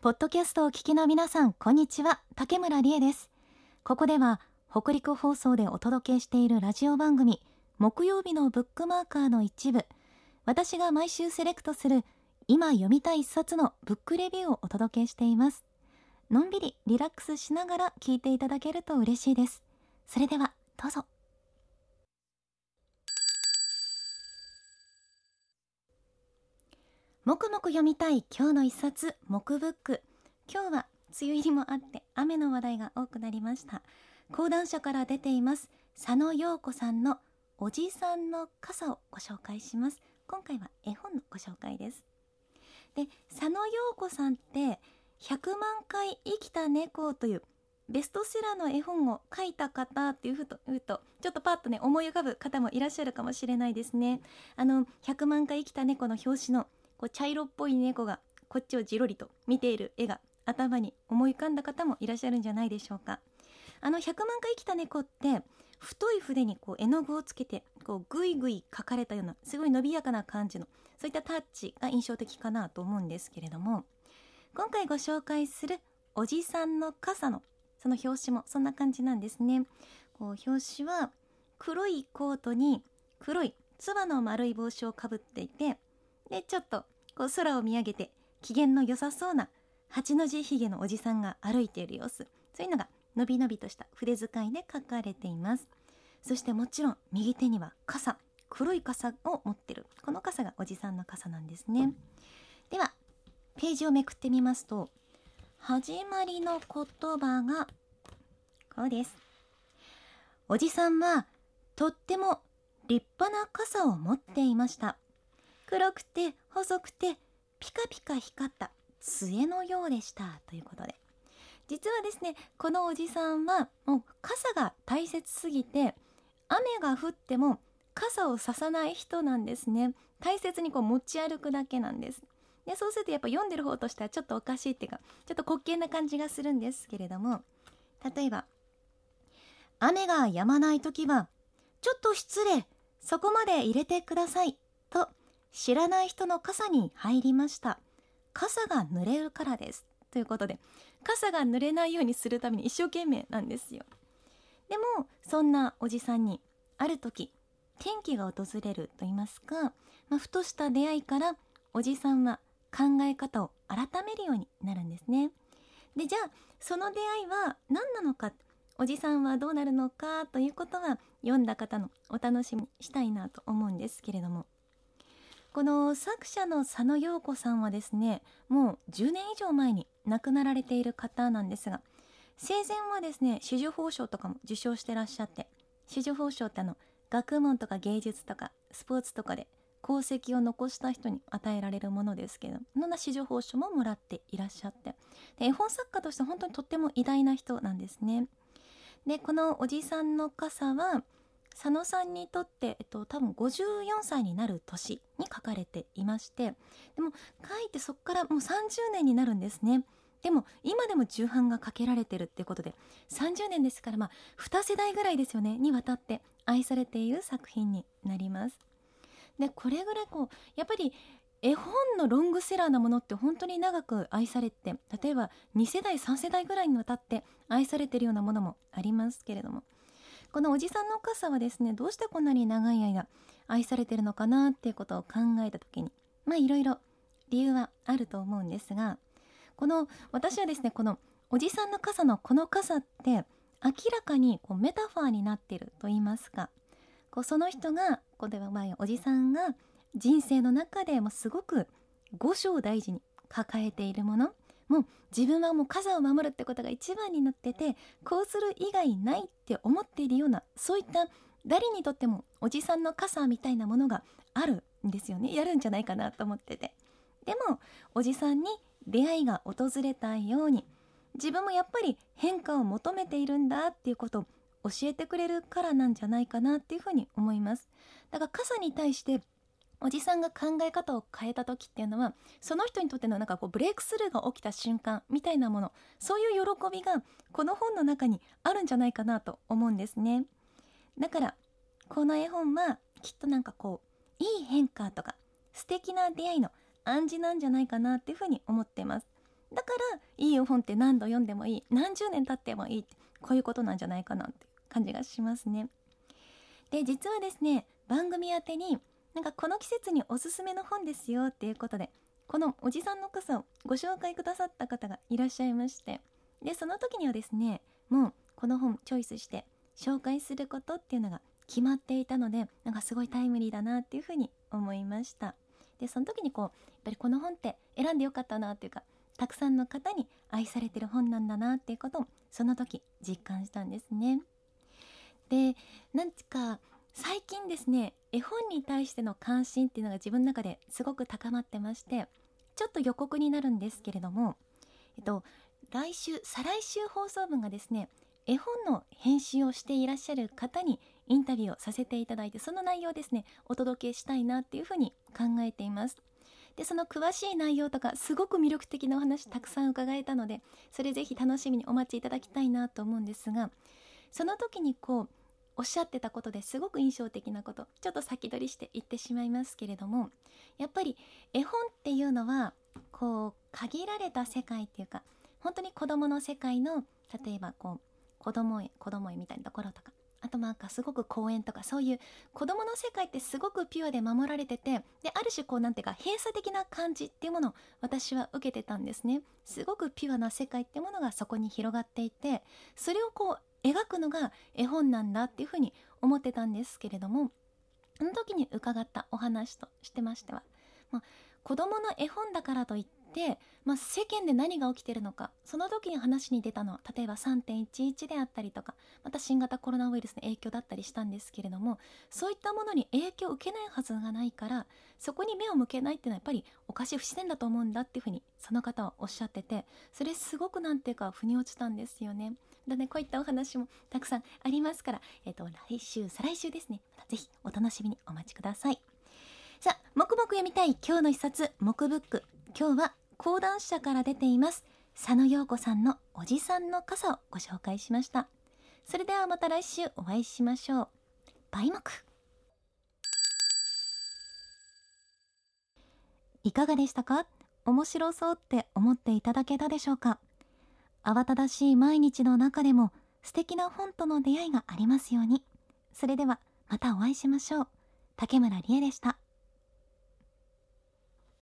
ポッドキャストを聞きの皆さんこんにちは。竹村理恵です。ここでは北陸放送でお届けしているラジオ番組木曜日のブックマーカーの一部。私が毎週セレクトする今読みたい一冊のブックレビューをお届けしています。のんびりリラックスしながら聞いていただけると嬉しいです。それではどうぞ。もくもく読みたい今日の一冊木ブック今日は梅雨入りもあって雨の話題が多くなりました。講談社から出ています佐野陽子さんのおじさんの傘をご紹介します。今回は絵本のご紹介です。で佐野陽子さんって100万回生きた猫というベストセラーの絵本を書いた方っていうふと言うとちょっとパッとね思い浮かぶ方もいらっしゃるかもしれないですね。あの100万回生きた猫の表紙のこう茶色っぽい猫がこっちをじろりと見ている絵が頭に思い浮かんだ方もいらっしゃるんじゃないでしょうか。あの100万回生きた猫って太い筆にこう絵の具をつけてこうぐいぐい描かれたようなすごい伸びやかな感じのそういったタッチが印象的かなと思うんですけれども今回ご紹介するおじさんの傘のその表紙もそんな感じなんですね。こう表紙は黒いコートに黒いつばの丸い帽子をかぶっていてでちょっとこう空を見上げて機嫌の良さそうな八の字ひげのおじさんが歩いている様子。そういうのがのびのびとした筆使いで書かれています。そしてもちろん右手には傘黒い傘を持ってる。この傘がおじさんの傘なんですね。ではページをめくってみますと始まりの言葉がこうです。おじさんはとっても立派な傘を持っていました。黒くて細くてピカピカ光った杖のようでしたということで。実はですねこのおじさんはもう傘が大切すぎて雨が降っても傘をささない人なんですね。大切にこう持ち歩くだけなんです。でそうするとやっぱ読んでる方としてはちょっとおかしいっていうかちょっと滑稽な感じがするんですけれども例えば雨が止まない時はちょっと失礼そこまで入れてください。知らない人の傘に入りました。傘が濡れるからです。ということで傘が濡れないようにするために一生懸命なんですよ。でもそんなおじさんにある時転機が訪れると言いますか、まあ、ふとした出会いからおじさんは考え方を改めるようになるんですね。でじゃあその出会いは何なのかおじさんはどうなるのかということは読んだ方のお楽しみにしたいなと思うんですけれども。この作者の佐野陽子さんはですねもう10年以上前に亡くなられている方なんですが生前はですね紫綬褒章とかも受賞してらっしゃって紫綬褒章ってあの学問とか芸術とかスポーツとかで功績を残した人に与えられるものですけどそんな紫綬褒章ももらっていらっしゃって。で絵本作家として本当にとっても偉大な人なんですね。でこのおじさんの傘は佐野さんにとって、えっと、多分54歳になる年に書かれていましてでも書いてそこからもう30年になるんですね。でも今でも重版がかけられてるってことで30年ですからまあ2世代ぐらいですよねにわたって愛されている作品になります。でこれぐらいこうやっぱり絵本のロングセラーなものって本当に長く愛されて例えば2世代3世代ぐらいにわたって愛されてるようなものもありますけれどもこのおじさんの傘はですねどうしてこんなに長い間愛されてるのかなっていうことを考えた時にまあいろいろ理由はあると思うんですがこの私はですねこのおじさんの傘のこの傘って明らかにこうメタファーになっていると言いますかこうその人がこうではまあおじさんが人生の中でもすごく五章大事に抱えているものもう自分はもう傘を守るってことが一番になっててこうする以外ないって思っているようなそういった誰にとってもおじさんの傘みたいなものがあるんですよね。やるんじゃないかなと思ってて。でもおじさんに出会いが訪れたように自分もやっぱり変化を求めているんだっていうことを教えてくれるからなんじゃないかなっていうふうに思います。だから傘に対しておじさんが考え方を変えた時っていうのはその人にとってのなんかこうブレイクスルーが起きた瞬間みたいなものそういう喜びがこの本の中にあるんじゃないかなと思うんですね。だからこの絵本はきっとなんかこういい変化とか素敵な出会いの暗示なんじゃないかなっていうふうに思ってます。だからいい本って何度読んでもいい何十年経ってもいいってこういうことなんじゃないかなっていう感じがしますね。で実はですね番組宛になんかこの季節におすすめの本ですよっていうことでこのおじさんの傘をご紹介くださった方がいらっしゃいましてでその時にはですねもうこの本チョイスして紹介することっていうのが決まっていたのでなんかすごいタイムリーだなっていうふうに思いました。でその時にこうやっぱりこの本って選んでよかったなっていうかたくさんの方に愛されてる本なんだなっていうことをその時実感したんですね。でなんか最近ですね絵本に対しての関心っていうのが自分の中ですごく高まってましてちょっと予告になるんですけれどもえっと来週再来週放送分がですね絵本の編集をしていらっしゃる方にインタビューをさせていただいてその内容ですねお届けしたいなっていうふうに考えています。でその詳しい内容とかすごく魅力的なお話たくさん伺えたのでそれぜひ楽しみにお待ちいただきたいなと思うんですがその時にこうおっしゃってたことですごく印象的なことちょっと先取りして言ってしまいますけれどもやっぱり絵本っていうのはこう限られた世界っていうか本当に子どもの世界の例えばこう子供絵子供絵みたいなところとかあとなんかすごく公園とかそういう子供の世界ってすごくピュアで守られててである種こうなんていうか閉鎖的な感じっていうものを私は受けてたんですね。すごくピュアな世界っていうものがそこに広がっていてそれをこう描くのが絵本なんだっていうふうに思ってたんですけれどもその時に伺ったお話としてましては、まあ、子供の絵本だからといってて、まあ、世間で何が起きてるのかその時に話に出たのは例えば3.11であったりとかまた新型コロナウイルスの影響だったりしたんですけれどもそういったものに影響を受けないはずがないからそこに目を向けないっていうのはやっぱりおかしい不自然だと思うんだっていうふうにその方はおっしゃっててそれすごくなんていうか腑に落ちたんですよね。だね、こういったお話もたくさんありますから、えっ、ー、と、来週、再来週ですね。またぜひお楽しみにお待ちください。さあ、黙々読みたい今日の一冊、黙ブック。今日は講談社から出ています。佐野陽子さんのおじさんの傘をご紹介しました。それではまた来週お会いしましょう。バイモク。いかがでしたか？面白そうって思っていただけたでしょうか？慌ただしい毎日の中でも素敵な本との出会いがありますように。それではまたお会いしましょう。竹村理恵でした。